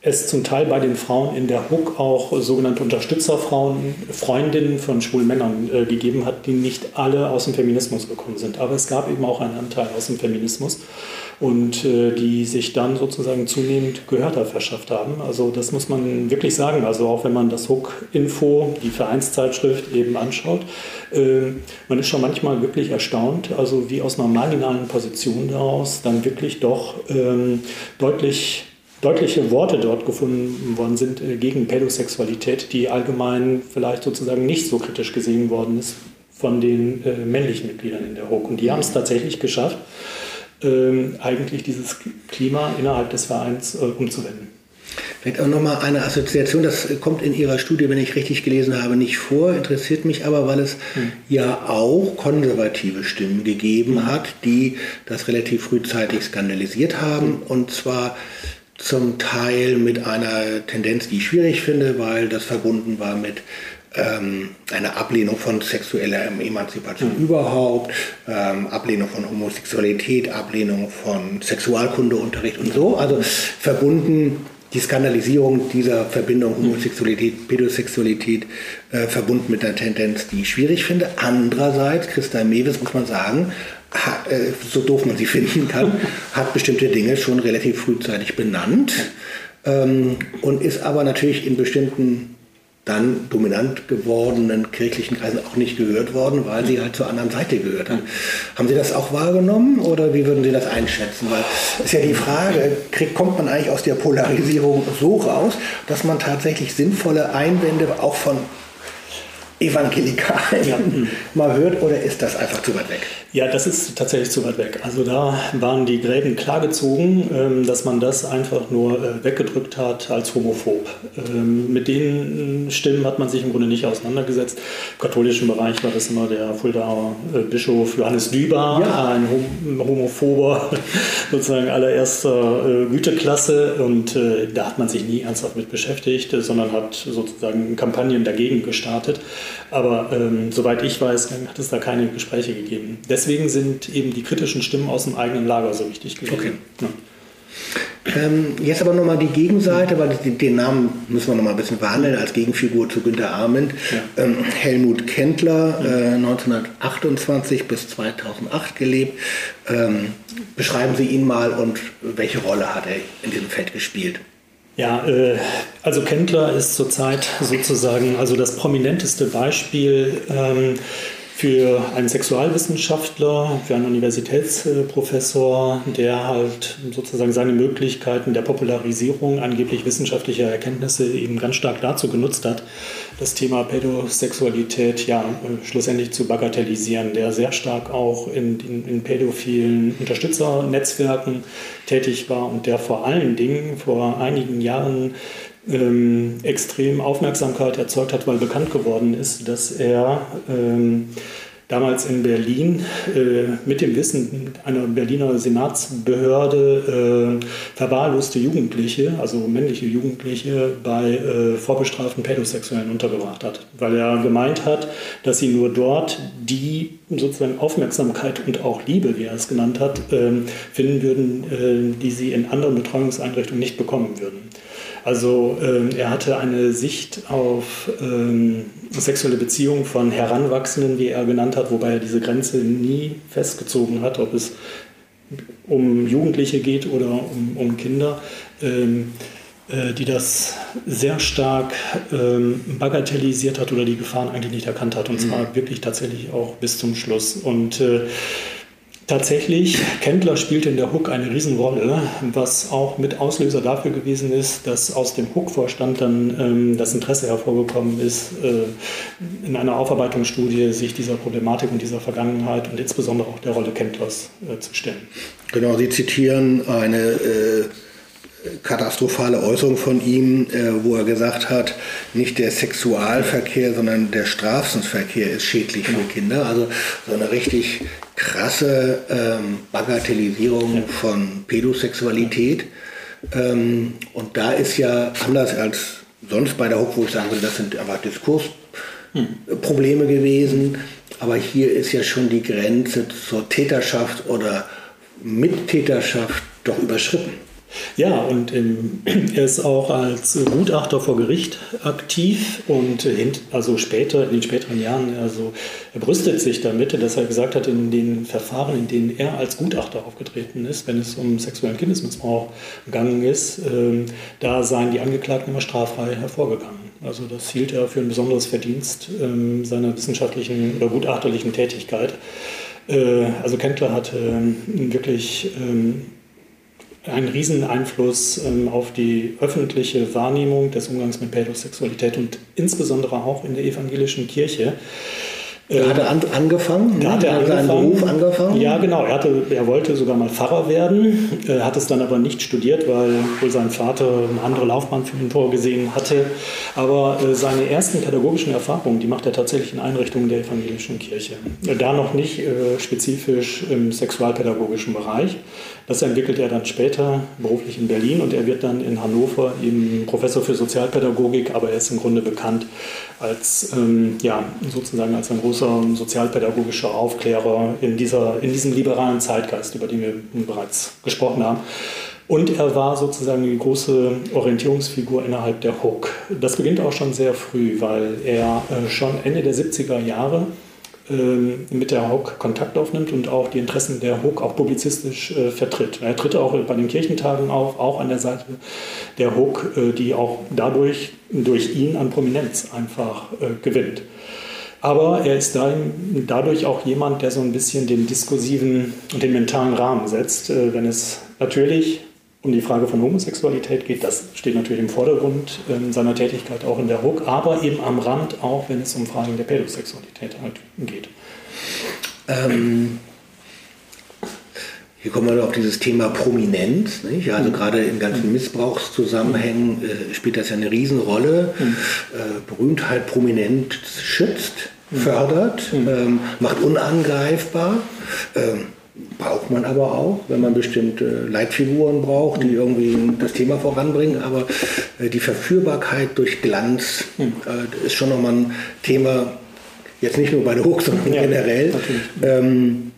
S4: es zum Teil bei den Frauen in der Hook auch sogenannte Unterstützerfrauen, Freundinnen von schwulen Männern äh, gegeben hat, die nicht alle aus dem Feminismus gekommen sind. Aber es gab eben auch einen Anteil aus dem Feminismus und äh, die sich dann sozusagen zunehmend Gehörter verschafft haben. Also das muss man wirklich sagen. Also auch wenn man das Hook-Info, die Vereinszeitschrift eben anschaut, äh, man ist schon manchmal wirklich erstaunt, also wie aus einer marginalen Position daraus dann wirklich doch ähm, deutlich deutliche Worte dort gefunden worden sind äh, gegen Pädosexualität, die allgemein vielleicht sozusagen nicht so kritisch gesehen worden ist von den äh, männlichen Mitgliedern in der HOK. Und die haben es tatsächlich geschafft, ähm, eigentlich dieses Klima innerhalb des Vereins äh, umzuwenden.
S3: Vielleicht auch nochmal eine Assoziation, das kommt in Ihrer Studie, wenn ich richtig gelesen habe, nicht vor, interessiert mich aber, weil es hm. ja auch konservative Stimmen gegeben hm. hat, die das relativ frühzeitig skandalisiert haben hm. und zwar zum Teil mit einer Tendenz, die ich schwierig finde, weil das verbunden war mit ähm, einer Ablehnung von sexueller Emanzipation mhm. überhaupt, ähm, Ablehnung von Homosexualität, Ablehnung von Sexualkundeunterricht und so. Also verbunden die Skandalisierung dieser Verbindung Homosexualität, Pädosexualität äh, verbunden mit einer Tendenz, die ich schwierig finde. Andererseits, Christa Mewes, muss man sagen, so doof man sie finden kann, hat bestimmte Dinge schon relativ frühzeitig benannt ähm, und ist aber natürlich in bestimmten dann dominant gewordenen kirchlichen Kreisen auch nicht gehört worden, weil sie halt zur anderen Seite gehört hat. Haben Sie das auch wahrgenommen oder wie würden Sie das einschätzen? Weil ist ja die Frage, kriegt, kommt man eigentlich aus der Polarisierung so raus, dass man tatsächlich sinnvolle Einwände auch von Evangelikalen ja. mal hört oder ist das einfach zu weit weg?
S4: Ja, das ist tatsächlich zu weit weg. Also da waren die Gräben klar gezogen, ähm, dass man das einfach nur äh, weggedrückt hat als homophob. Ähm, mit den Stimmen hat man sich im Grunde nicht auseinandergesetzt. Im katholischen Bereich war das immer der Fuldaer äh, Bischof Johannes Düber, ja. ein homophober, sozusagen allererster äh, Güteklasse. Und da hat man sich nie ernsthaft mit beschäftigt, sondern hat sozusagen Kampagnen dagegen gestartet. Aber ähm, soweit ich weiß, hat es da keine Gespräche gegeben. Deswegen sind eben die kritischen Stimmen aus dem eigenen Lager so wichtig gewesen. Okay. Ja.
S3: Ähm, jetzt aber nochmal die Gegenseite, weil den, Namen müssen wir nochmal ein bisschen behandeln als Gegenfigur zu Günter Arment. Ja. Ähm, Helmut Kendler, äh, 1928 bis 2008 gelebt. Ähm, beschreiben Sie ihn mal und welche Rolle hat er in diesem Feld gespielt?
S4: Ja, äh, also Kendler ist zurzeit sozusagen also das prominenteste Beispiel ähm, für einen Sexualwissenschaftler, für einen Universitätsprofessor, der halt sozusagen seine Möglichkeiten der Popularisierung angeblich wissenschaftlicher Erkenntnisse eben ganz stark dazu genutzt hat, das Thema Pädosexualität ja schlussendlich zu bagatellisieren, der sehr stark auch in, in, in pädophilen Unterstützernetzwerken tätig war und der vor allen Dingen vor einigen Jahren ähm, extrem Aufmerksamkeit erzeugt hat, weil bekannt geworden ist, dass er ähm, damals in Berlin äh, mit dem Wissen einer Berliner Senatsbehörde äh, verwahrloste Jugendliche, also männliche Jugendliche, bei äh, vorbestraften Pädosexuellen untergebracht hat, weil er gemeint hat, dass sie nur dort die sozusagen Aufmerksamkeit und auch Liebe, wie er es genannt hat, ähm, finden würden, die sie in anderen Betreuungseinrichtungen nicht bekommen würden. Also ähm, er hatte eine Sicht auf ähm, sexuelle Beziehungen von Heranwachsenden, wie er genannt hat, wobei er diese Grenze nie festgezogen hat, ob es um Jugendliche geht oder um, um Kinder. Ähm, äh, die das sehr stark ähm, bagatellisiert hat oder die Gefahren eigentlich nicht erkannt hat. Und zwar mhm. wirklich tatsächlich auch bis zum Schluss. Und äh, Tatsächlich, Kendler spielt in der Hook eine Riesenrolle, was auch mit Auslöser dafür gewesen ist, dass aus dem Hook-Vorstand dann ähm, das Interesse hervorgekommen ist, äh, in einer Aufarbeitungsstudie sich dieser Problematik und dieser Vergangenheit und insbesondere auch der Rolle Kendlers äh, zu stellen.
S3: Genau, Sie zitieren eine äh, katastrophale Äußerung von ihm, äh, wo er gesagt hat, nicht der Sexualverkehr, sondern der Strafensverkehr ist schädlich für genau. Kinder. Also so eine richtig krasse ähm, Bagatellisierung von Pädosexualität. Ähm, und da ist ja anders als sonst bei der Hook, wo ich sagen würde, das sind einfach Diskursprobleme hm. gewesen. Aber hier ist ja schon die Grenze zur Täterschaft oder Mittäterschaft doch überschritten.
S4: Ja, und ähm, er ist auch als Gutachter vor Gericht aktiv und äh, also später, in den späteren Jahren, also er brüstet sich damit, dass er gesagt hat, in den Verfahren, in denen er als Gutachter aufgetreten ist, wenn es um sexuellen Kindesmissbrauch gegangen ist, äh, da seien die Angeklagten immer straffrei hervorgegangen. Also das hielt er für ein besonderes Verdienst äh, seiner wissenschaftlichen oder gutachterlichen Tätigkeit. Äh, also Kendler hatte ähm, wirklich ähm, einen riesen Einfluss ähm, auf die öffentliche Wahrnehmung des Umgangs mit Pädosexualität und insbesondere auch in der evangelischen Kirche.
S3: Da hat er an, angefangen?
S4: Da hat er
S3: seinen
S4: angefangen.
S3: Beruf angefangen?
S4: Ja, genau. Er, hatte, er wollte sogar mal Pfarrer werden, äh, hat es dann aber nicht studiert, weil wohl sein Vater eine andere Laufbahn für ihn vorgesehen hatte. Aber äh, seine ersten pädagogischen Erfahrungen, die macht er tatsächlich in Einrichtungen der evangelischen Kirche. Äh, Da noch nicht äh, spezifisch im sexualpädagogischen Bereich. Das entwickelt er dann später beruflich in Berlin und er wird dann in Hannover eben Professor für Sozialpädagogik, aber er ist im Grunde bekannt als, ähm, ja, sozusagen als ein großer sozialpädagogischer Aufklärer in, dieser, in diesem liberalen Zeitgeist, über den wir bereits gesprochen haben. Und er war sozusagen die große Orientierungsfigur innerhalb der Hook. Das beginnt auch schon sehr früh, weil er äh, schon Ende der 70er Jahre mit der HOK Kontakt aufnimmt und auch die Interessen der HOK auch publizistisch äh, vertritt. Er tritt auch bei den Kirchentagen auf, auch an der Seite der HOK, äh, die auch dadurch durch ihn an Prominenz einfach äh, gewinnt. Aber er ist dann dadurch auch jemand, der so ein bisschen den diskursiven und den mentalen Rahmen setzt, äh, wenn es natürlich um die Frage von Homosexualität geht. Das steht natürlich im Vordergrund äh, seiner Tätigkeit auch in der HUK, aber eben am Rand auch, wenn es um Fragen der Pädosexualität halt geht.
S3: Ähm, hier kommen wir auf dieses Thema Prominenz. Nicht? Also gerade in ganzen Missbrauchszusammenhängen äh, spielt das ja eine Riesenrolle. Äh, Berühmtheit prominent schützt, fördert, ähm, macht unangreifbar. Ähm, braucht man aber auch, wenn man bestimmte Leitfiguren braucht, die irgendwie das Thema voranbringen. Aber äh, die Verführbarkeit durch Glanz äh, ist schon nochmal ein Thema, jetzt nicht nur bei der Hook, sondern
S4: Ja,
S3: generell. Ähm,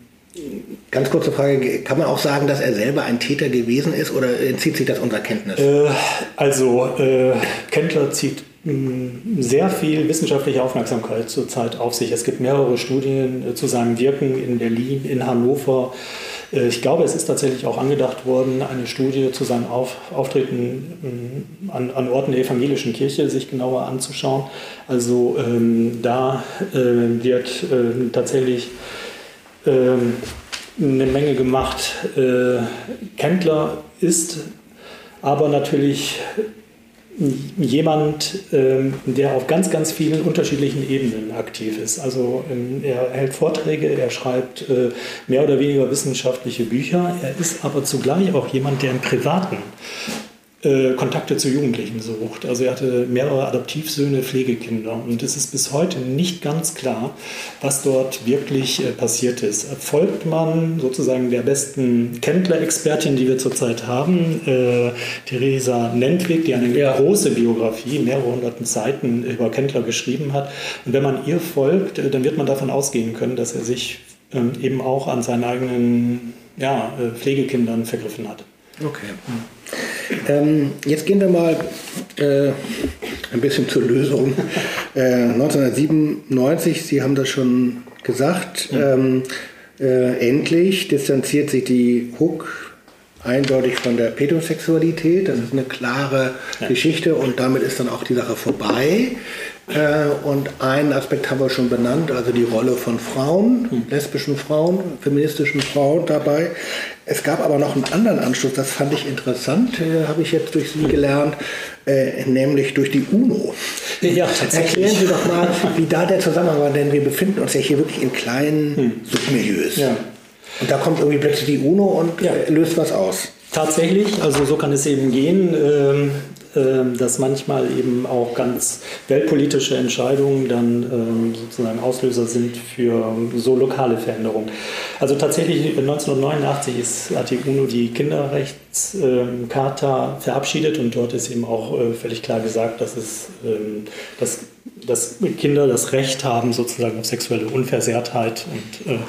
S3: ganz kurze Frage, kann man auch sagen, dass er selber ein Täter gewesen ist oder entzieht sich das unserer Kenntnis?
S4: Äh, also, äh, Kendler zieht sehr viel wissenschaftliche Aufmerksamkeit zurzeit auf sich. Es gibt mehrere Studien äh, zu seinem Wirken in Berlin, in Hannover. Äh, Ich glaube, es ist tatsächlich auch angedacht worden, eine Studie zu seinem Auf Auftreten mh, an, an Orten der evangelischen Kirche sich genauer anzuschauen. Also ähm, da äh, wird äh, tatsächlich ähm, eine Menge gemacht. Äh, Kendler ist aber natürlich jemand, ähm, der auf ganz, ganz vielen unterschiedlichen Ebenen aktiv ist. Also ähm, er hält Vorträge, er schreibt äh, mehr oder weniger wissenschaftliche Bücher. Er ist aber zugleich auch jemand, der im Privaten äh, Kontakte zu Jugendlichen sucht. Also er hatte mehrere Adoptivsöhne, Pflegekinder und es ist bis heute nicht ganz klar, was dort wirklich äh, passiert ist. Folgt man sozusagen der besten Kendler-Expertin, die wir zurzeit haben, äh, Theresa Nentwig, die eine
S3: Ja.
S4: große Biografie, mehrere hundert Seiten über Kendler geschrieben hat. Und wenn man ihr folgt, äh, dann wird man davon ausgehen können, dass er sich ähm, eben auch an seinen eigenen ja, Pflegekindern vergriffen hat.
S3: Okay. Ähm, jetzt gehen wir mal äh, ein bisschen zur Lösung. Äh, 1997, Sie haben das schon gesagt, ähm, äh, endlich distanziert sich die Hook eindeutig von der Pädosexualität. Das ist eine klare Geschichte und damit ist dann auch die Sache vorbei. Äh, und einen Aspekt haben wir schon benannt, also die Rolle von Frauen, lesbischen Frauen, feministischen Frauen dabei. Es gab aber noch einen anderen Anschluss, das fand ich interessant, äh, habe ich jetzt durch Sie gelernt, äh, nämlich durch die UNO.
S4: Ja,
S3: Erklären Sie doch mal, wie da der Zusammenhang war, denn wir befinden uns ja hier wirklich in kleinen Submilieus.
S4: Ja.
S3: Und da kommt irgendwie plötzlich die UNO und
S4: Ja.
S3: äh, löst was aus.
S4: Tatsächlich, also so kann es eben gehen, ähm, dass manchmal eben auch ganz weltpolitische Entscheidungen dann ähm, sozusagen Auslöser sind für so lokale Veränderungen. Also tatsächlich 1989 ist, hat die UNO die Kinderrechtscharta verabschiedet und dort ist eben auch äh, völlig klar gesagt, dass, es, ähm, dass, dass Kinder das Recht haben sozusagen auf sexuelle Unversehrtheit und äh,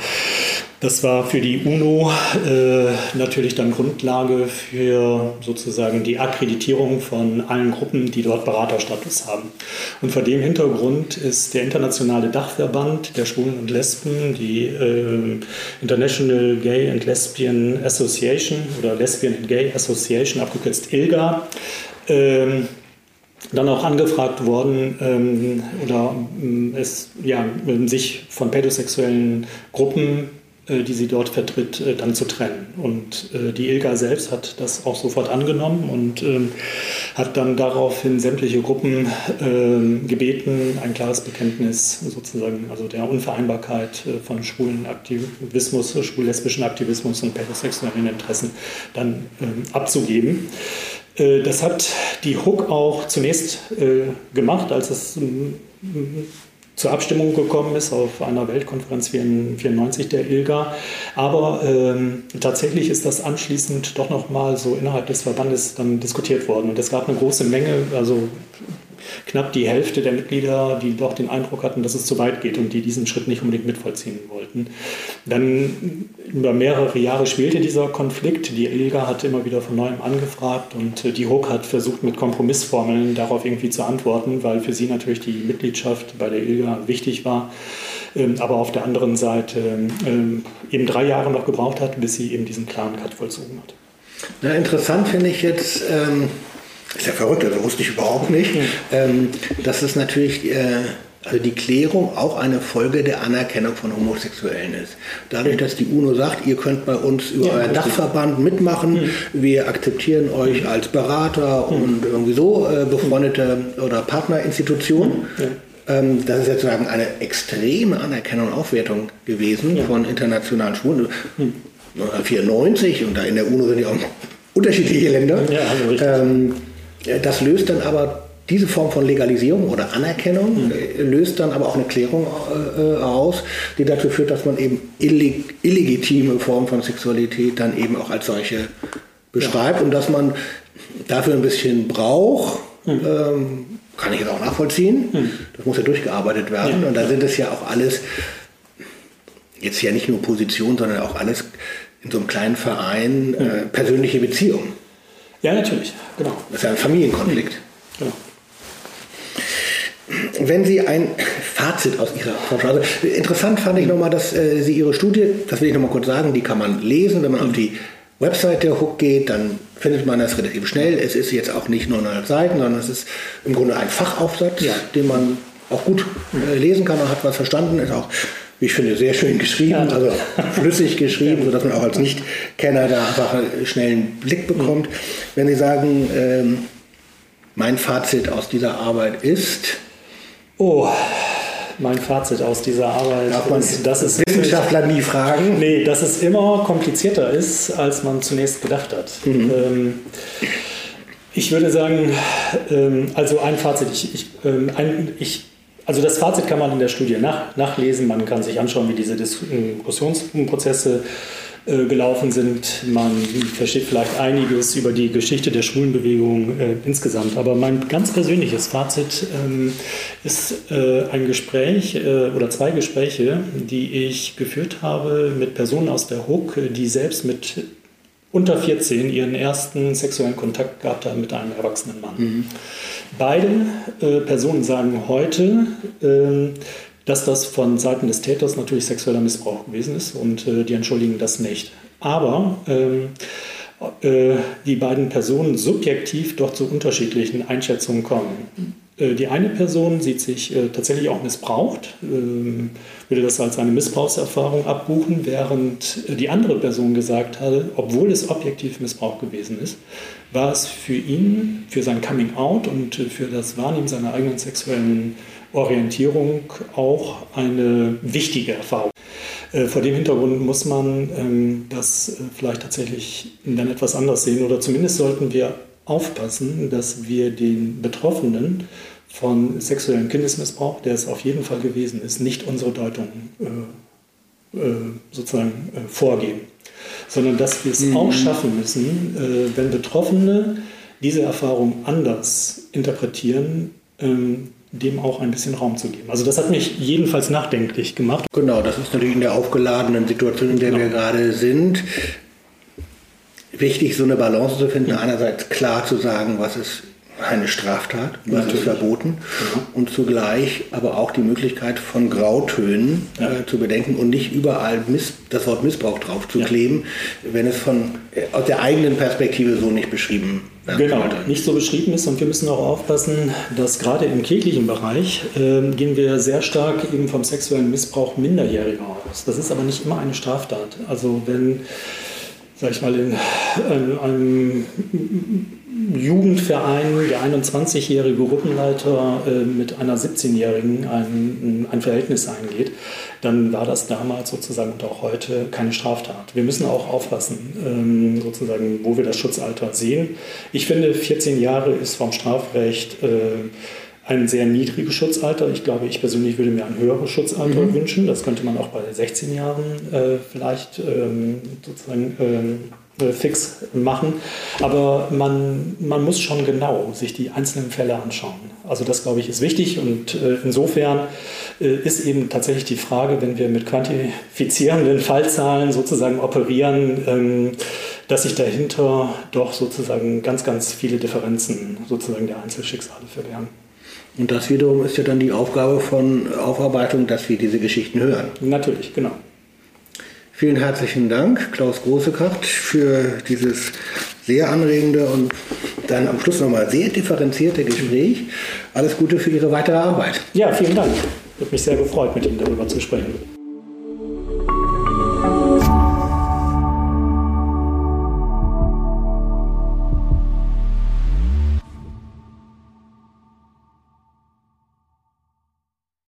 S4: das war für die UNO äh, natürlich dann Grundlage für sozusagen die Akkreditierung von allen Gruppen, die dort Beraterstatus haben. Und vor dem Hintergrund ist der internationale Dachverband der Schwulen und Lesben, die äh, International Gay and Lesbian Association oder Lesbian and Gay Association, abgekürzt ILGA, ähm, dann auch angefragt worden ähm, oder ähm, es ja, ähm, sich von pädosexuellen Gruppen äh, die sie dort vertritt, äh, dann zu trennen. Und äh, die ILGA selbst hat das auch sofort angenommen und ähm, hat dann daraufhin sämtliche Gruppen ähm, gebeten, ein klares Bekenntnis sozusagen, also der Unvereinbarkeit von schwulen Aktivismus, schwul-lesbischen Aktivismus und heterosexuellen Interessen dann ähm, abzugeben. Das hat die Hook auch zunächst gemacht, als es zur Abstimmung gekommen ist auf einer Weltkonferenz 94 der ILGA. Aber ähm, tatsächlich ist das anschließend doch nochmal so innerhalb des Verbandes dann diskutiert worden. Und es gab eine große Menge, also knapp die Hälfte der Mitglieder, die doch den Eindruck hatten, dass es zu weit geht und die diesen Schritt nicht unbedingt mitvollziehen wollten. Dann über mehrere Jahre schwelte dieser Konflikt. Die ILGA hat immer wieder von neuem angefragt und die HOK hat versucht, mit Kompromissformeln darauf irgendwie zu antworten, weil für sie natürlich die Mitgliedschaft bei der ILGA wichtig war ähm, aber auf der anderen Seite ähm, eben drei Jahre noch gebraucht hat, bis sie eben diesen klaren Cut vollzogen hat.
S3: Na, interessant finde ich jetzt, ähm, ist ja verrückt, das wusste ich überhaupt nicht, ähm, dass es natürlich äh, also die Klärung auch eine Folge der Anerkennung von Homosexuellen ist. Dadurch, dass die UNO sagt, ihr könnt bei uns über ja, euren Dachverband mitmachen, mhm. wir akzeptieren euch als Berater mhm. und irgendwie so äh, befreundete oder Partnerinstitution. Ja. Ähm, das ist jetzt sozusagen eine extreme Anerkennung und Aufwertung gewesen ja. von internationalen Schwulen. 1994 und da in der UNO sind ja auch unterschiedliche Länder. Ja, also ähm, das löst dann aber diese Form von Legalisierung oder Anerkennung mhm. löst dann aber auch eine Klärung äh, aus, die dazu führt, dass man eben illeg illegitime Formen von Sexualität dann eben auch als solche beschreibt ja. und dass man dafür ein bisschen braucht, mhm. ähm, kann ich jetzt auch nachvollziehen. Mhm. Das muss ja durchgearbeitet werden ja. und da sind es ja auch alles, jetzt ja nicht nur Position, sondern auch alles in so einem kleinen Verein äh, persönliche Beziehungen.
S4: Ja, natürlich, genau.
S3: Das ist ja ein Familienkonflikt. Genau. Wenn Sie ein Fazit aus Ihrer Forschung, also interessant fand ich nochmal, dass äh, Sie Ihre Studie, das will ich nochmal kurz sagen, die kann man lesen, wenn man auf die Website der Hook geht, dann findet man das relativ schnell. Es ist jetzt auch nicht nur 900 Seiten, sondern es ist im Grunde ein Fachaufsatz, ja. den man auch gut äh, lesen kann und hat was verstanden, ist auch ich finde, sehr schön geschrieben, ja. also flüssig geschrieben, sodass man auch als Nicht-Kenner da einfach einen schnellen Blick bekommt. Wenn Sie sagen, ähm, mein Fazit aus dieser Arbeit ist.
S4: Oh, mein Fazit aus dieser Arbeit
S3: Darf man ist, dass es Wissenschaftler nie fragen.
S4: Nee, dass es immer komplizierter ist, als man zunächst gedacht hat. Mhm. Ähm, ich würde sagen, ähm, also ein Fazit, ich, ich, ähm, ein, ich also das Fazit kann man in der Studie nach, nachlesen. Man kann sich anschauen, wie diese Diskussionsprozesse äh, gelaufen sind. Man versteht vielleicht einiges über die Geschichte der Schwulenbewegung äh, insgesamt. Aber mein ganz persönliches Fazit ähm, ist äh, ein Gespräch äh, oder zwei Gespräche, die ich geführt habe mit Personen aus der HUK, die selbst mit unter 14 ihren ersten sexuellen Kontakt gehabt haben mit einem erwachsenen Mann. Mhm. Beide äh, Personen sagen heute, äh, dass das von Seiten des Täters natürlich sexueller Missbrauch gewesen ist und äh, die entschuldigen das nicht. Aber ähm, äh, die beiden Personen subjektiv doch zu unterschiedlichen Einschätzungen kommen. Äh, die eine Person sieht sich äh, tatsächlich auch missbraucht, ähm, würde das als eine Missbrauchserfahrung abbuchen, während die andere Person gesagt hatte, obwohl es objektiv Missbrauch gewesen ist, war es für ihn, für sein Coming Out und für das Wahrnehmen seiner eigenen sexuellen Orientierung auch eine wichtige Erfahrung. Äh, vor dem Hintergrund muss man ähm, das vielleicht tatsächlich dann etwas anders sehen oder zumindest sollten wir aufpassen, dass wir den Betroffenen von sexuellem Kindesmissbrauch, der es auf jeden Fall gewesen ist, nicht unsere Deutung äh, äh, sozusagen äh, vorgeben, sondern dass wir es mhm. auch schaffen müssen, äh, wenn Betroffene diese Erfahrung anders interpretieren, ähm, dem auch ein bisschen Raum zu geben. Also das hat mich jedenfalls nachdenklich gemacht.
S3: Genau, das ist natürlich in der aufgeladenen Situation, in der genau. wir gerade sind, wichtig, so eine Balance zu finden. Einerseits klar zu sagen, was ist eine Straftat, was ist verboten ja. und zugleich aber auch die Möglichkeit von Grautönen ja. äh, zu bedenken und nicht überall Miss, das Wort Missbrauch drauf zu ja. kleben, wenn es von äh, aus der eigenen Perspektive so nicht beschrieben
S4: wird. Genau, nicht so beschrieben ist und wir müssen auch aufpassen, dass gerade im kirchlichen Bereich äh, gehen wir sehr stark eben vom sexuellen Missbrauch Minderjähriger aus. Das ist aber nicht immer eine Straftat. Also wenn sag ich mal, in, in einem Jugendverein der 21-jährige Gruppenleiter äh, mit einer 17-jährigen ein, ein Verhältnis eingeht, dann war das damals sozusagen und auch heute keine Straftat. Wir müssen auch aufpassen, ähm, sozusagen, wo wir das Schutzalter sehen. Ich finde, 14 Jahre ist vom Strafrecht äh, ein sehr niedriges Schutzalter. Ich glaube, ich persönlich würde mir ein höheres Schutzalter mhm. wünschen. Das könnte man auch bei 16 Jahren äh, vielleicht ähm, sozusagen ähm, äh, fix machen. Aber man, man muss schon genau sich die einzelnen Fälle anschauen. Also das, glaube ich, ist wichtig und äh, insofern äh, ist eben tatsächlich die Frage, wenn wir mit quantifizierenden Fallzahlen sozusagen operieren, ähm, dass sich dahinter doch sozusagen ganz, ganz viele Differenzen sozusagen der Einzelschicksale verbergen.
S3: Und das wiederum ist ja dann die Aufgabe von Aufarbeitung, dass wir diese Geschichten hören.
S4: Natürlich, genau.
S3: Vielen herzlichen Dank, Klaus Großekracht, für dieses sehr anregende und dann am Schluss nochmal sehr differenzierte Gespräch. Alles Gute für Ihre weitere Arbeit.
S4: Ja, vielen Dank. Ich habe mich sehr gefreut, mit Ihnen darüber zu sprechen.